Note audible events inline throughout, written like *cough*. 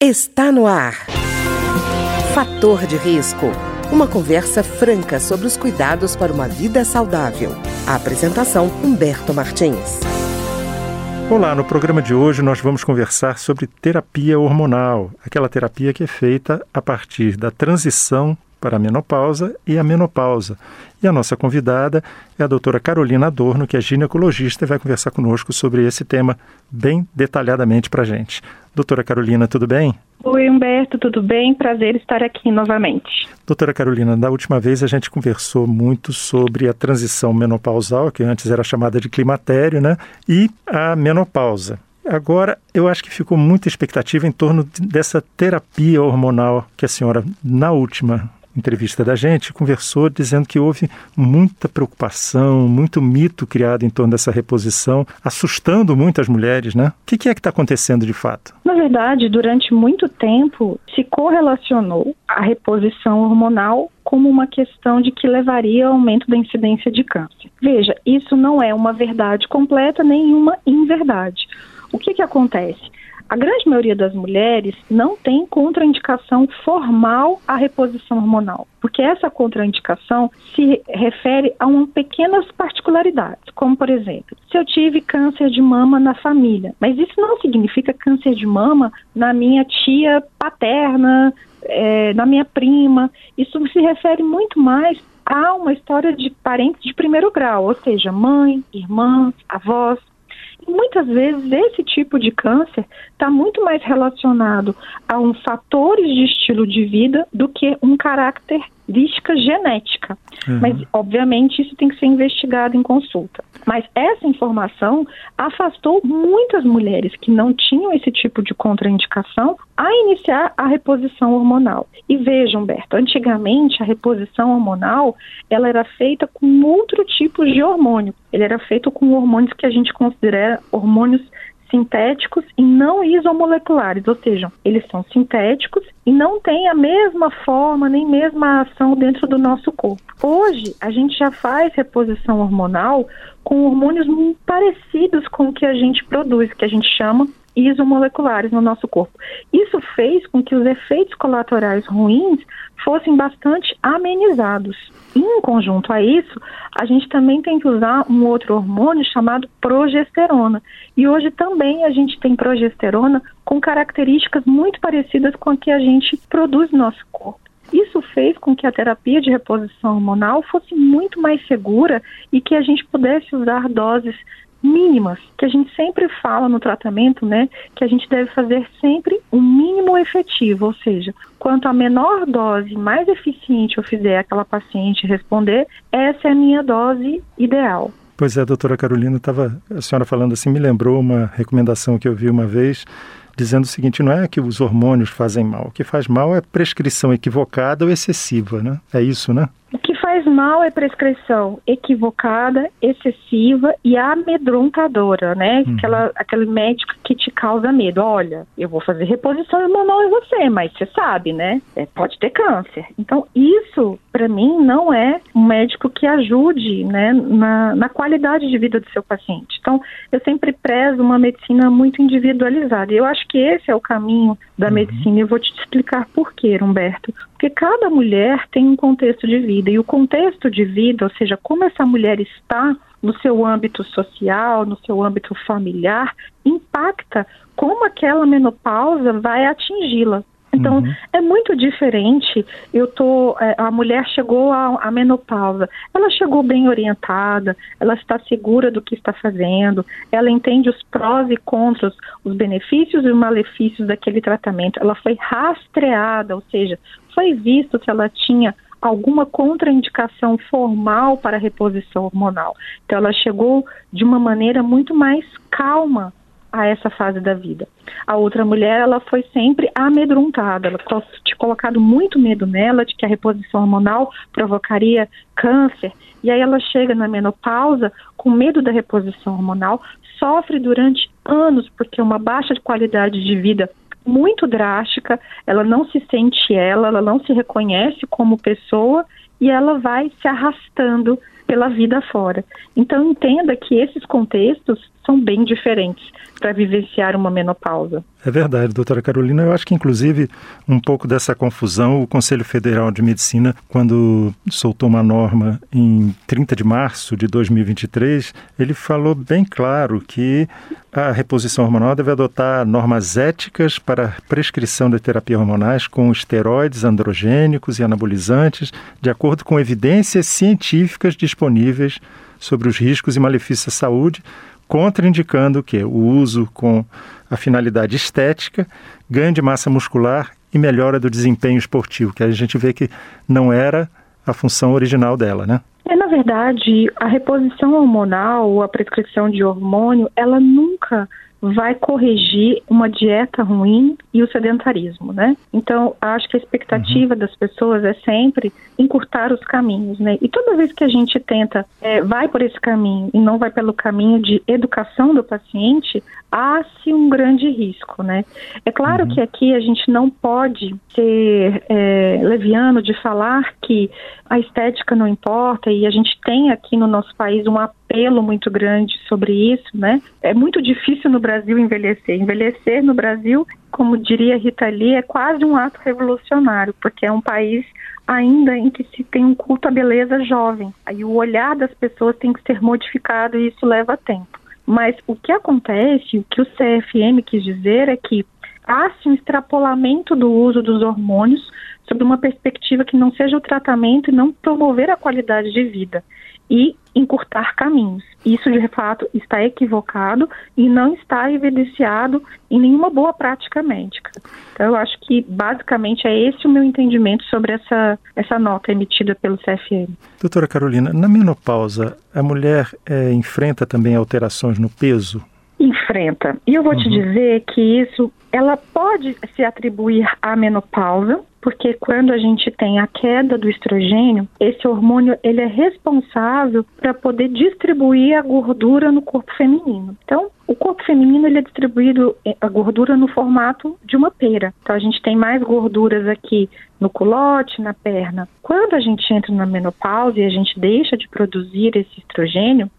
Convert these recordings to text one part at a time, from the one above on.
Está no ar. Fator de risco. Uma conversa franca sobre os cuidados para uma vida saudável. A apresentação Humberto Martins. Olá, no programa de hoje nós vamos conversar sobre terapia hormonal, aquela terapia que é feita a partir da transição para a menopausa e a menopausa. E a nossa convidada é a doutora Carolina Adorno, que é ginecologista e vai conversar conosco sobre esse tema bem detalhadamente para a gente. Doutora Carolina, tudo bem? Oi, Humberto, tudo bem? Prazer estar aqui novamente. Doutora Carolina, da última vez a gente conversou muito sobre a transição menopausal, que antes era chamada de climatério, né? E a menopausa. Agora, eu acho que ficou muita expectativa em torno dessa terapia hormonal que a senhora, na última entrevista da gente, conversou dizendo que houve muita preocupação, muito mito criado em torno dessa reposição, assustando muitas mulheres, né? O que, é que está acontecendo de fato? Na verdade, durante muito tempo se correlacionou a reposição hormonal como uma questão de que levaria ao aumento da incidência de câncer. Veja, isso não é uma verdade completa nem uma inverdade. O que, que acontece? A grande maioria das mulheres não tem contraindicação formal à reposição hormonal, porque essa contraindicação se refere a uma pequenas particularidades, como por exemplo, se eu tive câncer de mama na família, mas isso não significa câncer de mama na minha tia paterna, é, na minha prima. Isso se refere muito mais a uma história de parentes de primeiro grau, ou seja, mãe, irmã, avós muitas vezes esse tipo de câncer está muito mais relacionado a um fatores de estilo de vida do que um característica genética. Uhum. Mas, obviamente, isso tem que ser investigado em consulta. Mas essa informação afastou muitas mulheres que não tinham esse tipo de contraindicação a iniciar a reposição hormonal. E vejam, Humberto, antigamente a reposição hormonal ela era feita com outro tipo de hormônio. Ele era feito com hormônios que a gente considera hormônios sintéticos e não isomoleculares, ou seja, eles são sintéticos e não têm a mesma forma nem mesma ação dentro do nosso corpo. Hoje, a gente já faz reposição hormonal com hormônios parecidos com o que a gente produz, que a gente chama isomoleculares no nosso corpo. Isso fez com que os efeitos colaterais ruins fossem bastante amenizados. Em conjunto a isso, a gente também tem que usar um outro hormônio chamado progesterona. E hoje também a gente tem progesterona com características muito parecidas com a que a gente produz no nosso corpo. Isso fez com que a terapia de reposição hormonal fosse muito mais segura e que a gente pudesse usar doses mínimas, que a gente sempre fala no tratamento, né, que a gente deve fazer sempre o um mínimo efetivo, ou seja, quanto a menor dose, mais eficiente eu fizer aquela paciente responder, essa é a minha dose ideal. Pois é, doutora Carolina, estava a senhora falando assim, me lembrou uma recomendação que eu vi uma vez, dizendo o seguinte: não é que os hormônios fazem mal, o que faz mal é prescrição equivocada ou excessiva, né? É isso, né? Faz mal é prescrição equivocada, excessiva e amedrontadora, né? Uhum. Aquela, aquele médico que te causa medo. Olha, eu vou fazer reposição hormonal em você, mas você sabe, né? É, pode ter câncer. Então, isso, para mim, não é um médico que ajude né, na, na qualidade de vida do seu paciente. Então, eu sempre prezo uma medicina muito individualizada. E eu acho que esse é o caminho da uhum. medicina. E eu vou te explicar por quê, Humberto. Porque cada mulher tem um contexto de vida e o contexto de vida, ou seja, como essa mulher está no seu âmbito social, no seu âmbito familiar, impacta como aquela menopausa vai atingi-la. Então, uhum. é muito diferente. Eu tô, é, a mulher chegou à, menopausa, ela chegou bem orientada, ela está segura do que está fazendo, ela entende os prós e contras, os benefícios e os malefícios daquele tratamento. Ela foi rastreada, ou seja, foi visto se ela tinha alguma contraindicação formal para a reposição hormonal. Então, ela chegou de uma maneira muito mais calma a essa fase da vida. A outra mulher, ela foi sempre amedrontada, ela tinha colocado muito medo nela de que a reposição hormonal provocaria câncer, e aí ela chega na menopausa com medo da reposição hormonal, sofre durante anos porque uma baixa de qualidade de vida muito drástica, ela não se sente ela, ela não se reconhece como pessoa e ela vai se arrastando pela vida fora. Então entenda que esses contextos são bem diferentes para vivenciar uma menopausa. É verdade, doutora Carolina. Eu acho que, inclusive, um pouco dessa confusão, o Conselho Federal de Medicina, quando soltou uma norma em 30 de março de 2023, ele falou bem claro que a reposição hormonal deve adotar normas éticas para prescrição de terapia hormonais com esteroides androgênicos e anabolizantes, de acordo com evidências científicas disponíveis sobre os riscos e malefícios à saúde, contraindicando o que? O uso com a finalidade estética, ganho de massa muscular e melhora do desempenho esportivo, que a gente vê que não era a função original dela, né? É, na verdade, a reposição hormonal, a prescrição de hormônio, ela nunca vai corrigir uma dieta ruim e o sedentarismo, né? Então, acho que a expectativa uhum. das pessoas é sempre encurtar os caminhos, né? E toda vez que a gente tenta, é, vai por esse caminho e não vai pelo caminho de educação do paciente, há-se um grande risco, né? É claro uhum. que aqui a gente não pode ser é, leviano de falar que a estética não importa e a gente tem aqui no nosso país um apelo muito grande sobre isso, né? É muito difícil no Brasil envelhecer. Envelhecer no Brasil, como diria Rita Lee, é quase um ato revolucionário, porque é um país ainda em que se tem um culto à beleza jovem. Aí o olhar das pessoas tem que ser modificado e isso leva tempo. Mas o que acontece, o que o CFM quis dizer é que há-se um extrapolamento do uso dos hormônios sob uma perspectiva que não seja o tratamento e não promover a qualidade de vida e encurtar caminhos. Isso, de fato, está equivocado e não está evidenciado em nenhuma boa prática médica. Então, eu acho que, basicamente, é esse o meu entendimento sobre essa, essa nota emitida pelo CFM. Doutora Carolina, na menopausa, a mulher é, enfrenta também alterações no peso? Enfrenta. E eu vou uhum. te dizer que isso, ela pode se atribuir à menopausa, porque quando a gente tem a queda do estrogênio, esse hormônio ele é responsável para poder distribuir a gordura no corpo feminino. Então, o corpo feminino ele é distribuído eh, a gordura no formato de uma pera. Então a gente tem mais gorduras aqui no culote, na perna. Quando a gente entra na menopausa e a gente deixa de produzir esse estrogênio,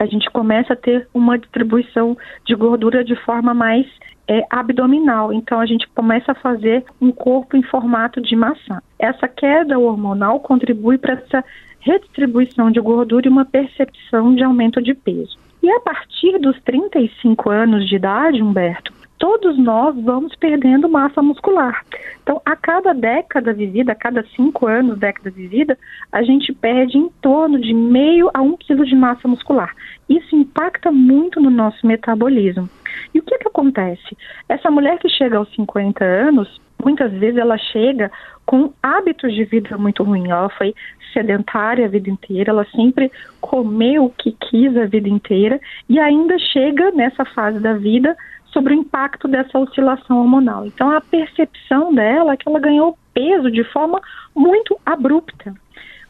a gente começa a ter uma distribuição de gordura de forma mais é, abdominal. Então a gente começa a fazer um corpo em formato de maçã. Essa queda hormonal contribui para essa redistribuição de gordura e uma percepção de aumento de peso. E a partir dos 35 anos de idade, Humberto, todos nós vamos perdendo massa muscular. Então, a cada década vivida, a cada cinco anos, década vivida, a gente perde em torno de meio a um quilo de massa muscular. Isso impacta muito no nosso metabolismo. E o que, que acontece? Essa mulher que chega aos 50 anos, muitas vezes ela chega com hábitos de vida muito ruins. Ela foi sedentária a vida inteira, ela sempre comeu o que quis a vida inteira e ainda chega nessa fase da vida sobre o impacto dessa oscilação hormonal. Então, a percepção dela é que ela ganhou peso de forma muito abrupta,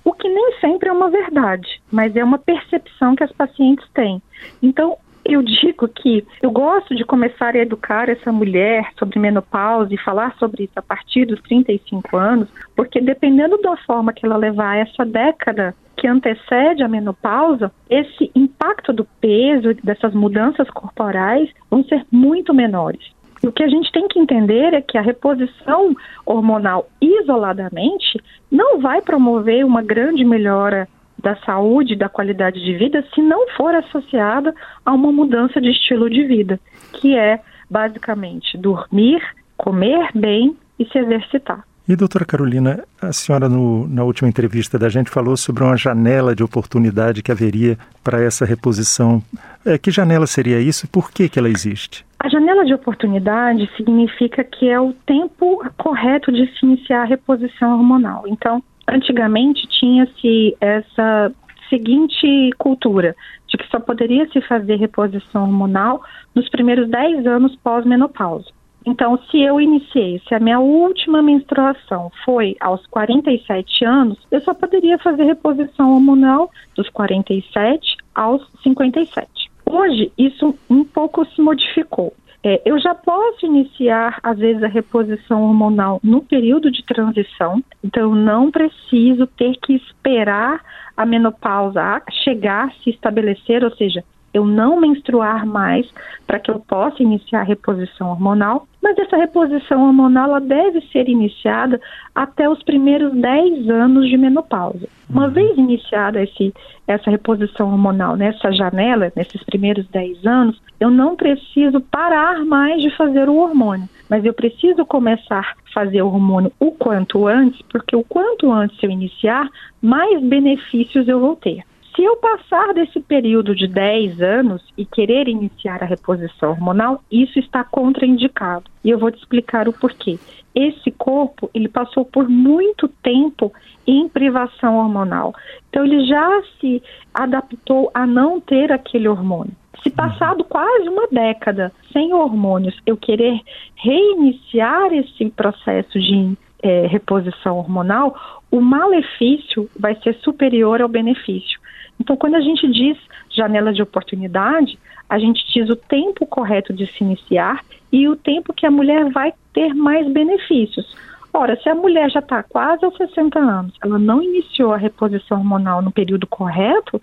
o que nem sempre é uma verdade, mas é uma percepção que as pacientes têm. Então, eu digo que eu gosto de começar a educar essa mulher sobre menopausa e falar sobre isso a partir dos 35 anos, porque dependendo da forma que ela levar essa década que antecede a menopausa, esse impacto do peso, dessas mudanças corporais, vão ser muito menores. E o que a gente tem que entender é que a reposição hormonal isoladamente não vai promover uma grande melhora da saúde, da qualidade de vida, se não for associada a uma mudança de estilo de vida, que é basicamente dormir, comer bem e se exercitar. E, doutora Carolina, a senhora, no, na última entrevista da gente, falou sobre uma janela de oportunidade que haveria para essa reposição. É, que janela seria isso e por que, que ela existe? A janela de oportunidade significa que é o tempo correto de se iniciar a reposição hormonal. Então, antigamente tinha-se essa seguinte cultura de que só poderia se fazer reposição hormonal nos primeiros 10 anos pós-menopausa. Então, se eu iniciei, se a minha última menstruação foi aos 47 anos, eu só poderia fazer reposição hormonal dos 47 aos 57. Hoje, isso um pouco se modificou. É, eu já posso iniciar, às vezes, a reposição hormonal no período de transição, então eu não preciso ter que esperar a menopausa chegar, se estabelecer, ou seja, eu não menstruar mais para que eu possa iniciar a reposição hormonal, mas essa reposição hormonal ela deve ser iniciada até os primeiros 10 anos de menopausa. Uma uhum. vez iniciada esse, essa reposição hormonal nessa janela, nesses primeiros 10 anos, eu não preciso parar mais de fazer o hormônio, mas eu preciso começar a fazer o hormônio o quanto antes, porque o quanto antes eu iniciar, mais benefícios eu vou ter. Se eu passar desse período de 10 anos e querer iniciar a reposição hormonal, isso está contraindicado. E eu vou te explicar o porquê. Esse corpo, ele passou por muito tempo em privação hormonal. Então ele já se adaptou a não ter aquele hormônio. Se passado quase uma década sem hormônios, eu querer reiniciar esse processo de é, reposição hormonal, o malefício vai ser superior ao benefício. Então, quando a gente diz janela de oportunidade, a gente diz o tempo correto de se iniciar e o tempo que a mulher vai ter mais benefícios. Ora, se a mulher já está quase aos 60 anos, ela não iniciou a reposição hormonal no período correto,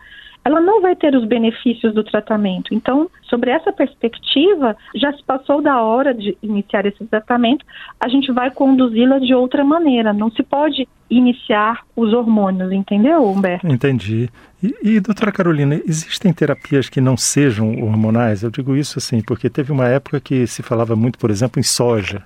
ela não vai ter os benefícios do tratamento. Então, sobre essa perspectiva, já se passou da hora de iniciar esse tratamento, a gente vai conduzi-la de outra maneira. Não se pode iniciar os hormônios, entendeu, Humberto? Entendi. E, e, doutora Carolina, existem terapias que não sejam hormonais? Eu digo isso assim, porque teve uma época que se falava muito, por exemplo, em soja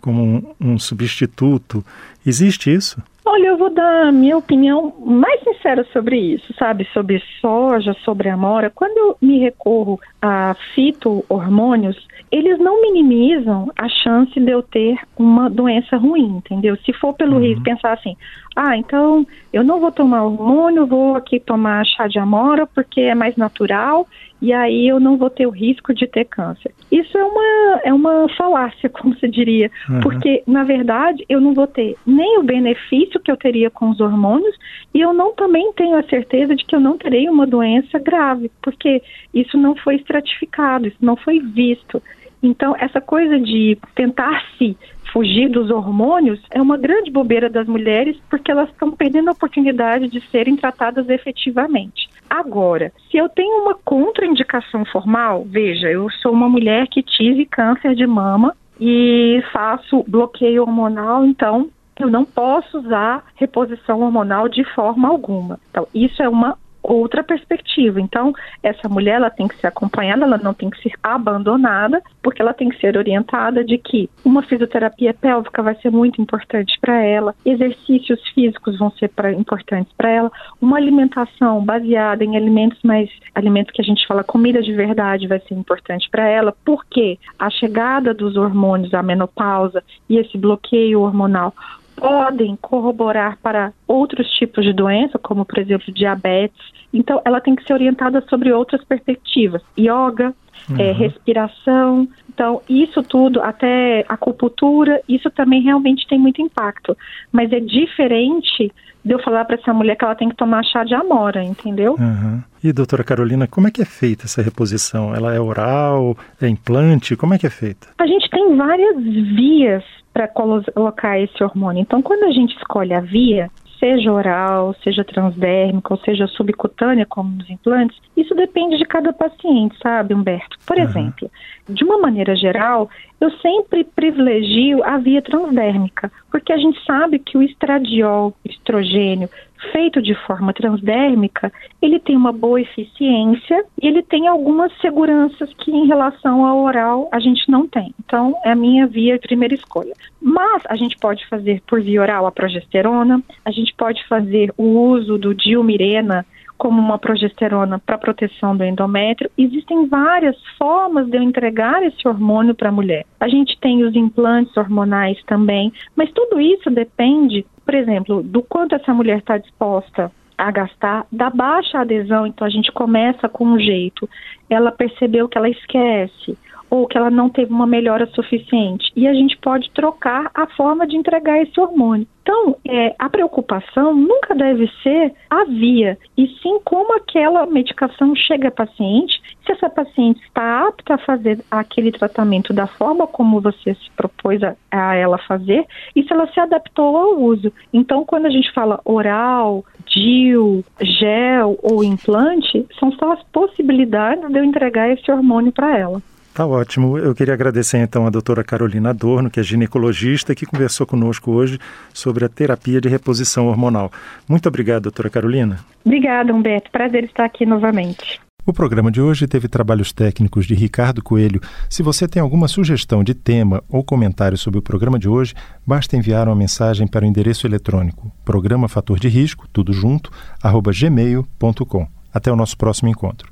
como um, um substituto. Existe isso? Olha, eu vou dar a minha opinião mais sincera sobre isso, sabe? Sobre soja, sobre amora. Quando eu me recorro a fito-hormônios, eles não minimizam a chance de eu ter uma doença ruim, entendeu? Se for pelo uhum. risco, pensar assim, ah, então eu não vou tomar hormônio, vou aqui tomar chá de amora porque é mais natural e aí eu não vou ter o risco de ter câncer. Isso é uma, é uma falácia, *laughs* como se diria, uhum. porque na verdade eu não vou ter nem o benefício que eu teria com os hormônios e eu não também tenho a certeza de que eu não terei uma doença grave, porque isso não foi estratificado, isso não foi visto. Então, essa coisa de tentar se fugir dos hormônios é uma grande bobeira das mulheres porque elas estão perdendo a oportunidade de serem tratadas efetivamente. Agora, se eu tenho uma contraindicação formal, veja, eu sou uma mulher que tive câncer de mama e faço bloqueio hormonal, então eu não posso usar reposição hormonal de forma alguma. Então, isso é uma outra perspectiva. Então, essa mulher ela tem que ser acompanhada, ela não tem que ser abandonada, porque ela tem que ser orientada de que uma fisioterapia pélvica vai ser muito importante para ela, exercícios físicos vão ser pra, importantes para ela, uma alimentação baseada em alimentos mais alimentos que a gente fala comida de verdade vai ser importante para ela, porque a chegada dos hormônios, a menopausa e esse bloqueio hormonal podem corroborar para outros tipos de doença, como por exemplo diabetes. Então, ela tem que ser orientada sobre outras perspectivas, yoga, uhum. é, respiração. Então, isso tudo, até acupuntura, isso também realmente tem muito impacto. Mas é diferente de eu falar para essa mulher que ela tem que tomar chá de amora, entendeu? Uhum. E doutora Carolina, como é que é feita essa reposição? Ela é oral, é implante? Como é que é feita? A gente tem várias vias para colocar esse hormônio. Então, quando a gente escolhe a via, seja oral, seja transdérmica ou seja subcutânea, como nos implantes, isso depende de cada paciente, sabe, Humberto? Por uhum. exemplo, de uma maneira geral, eu sempre privilegio a via transdérmica, porque a gente sabe que o estradiol, estrogênio, feito de forma transdérmica, ele tem uma boa eficiência e ele tem algumas seguranças que em relação ao oral a gente não tem. Então, é a minha via primeira escolha. Mas a gente pode fazer por via oral a progesterona, a gente pode fazer o uso do diomirena, como uma progesterona para proteção do endométrio. Existem várias formas de eu entregar esse hormônio para a mulher. A gente tem os implantes hormonais também, mas tudo isso depende, por exemplo, do quanto essa mulher está disposta a gastar, da baixa adesão, então a gente começa com um jeito, ela percebeu que ela esquece, ou que ela não teve uma melhora suficiente. E a gente pode trocar a forma de entregar esse hormônio. Então, é, a preocupação nunca deve ser a via, e sim como aquela medicação chega à paciente, se essa paciente está apta a fazer aquele tratamento da forma como você se propôs a, a ela fazer, e se ela se adaptou ao uso. Então, quando a gente fala oral, DIL, gel ou implante, são só as possibilidades de eu entregar esse hormônio para ela. Tá ótimo. Eu queria agradecer então a doutora Carolina Adorno, que é ginecologista, que conversou conosco hoje sobre a terapia de reposição hormonal. Muito obrigado, doutora Carolina. Obrigada, Humberto. Prazer estar aqui novamente. O programa de hoje teve trabalhos técnicos de Ricardo Coelho. Se você tem alguma sugestão de tema ou comentário sobre o programa de hoje, basta enviar uma mensagem para o endereço eletrônico programa fator de risco, tudo junto, arroba gmail.com. Até o nosso próximo encontro.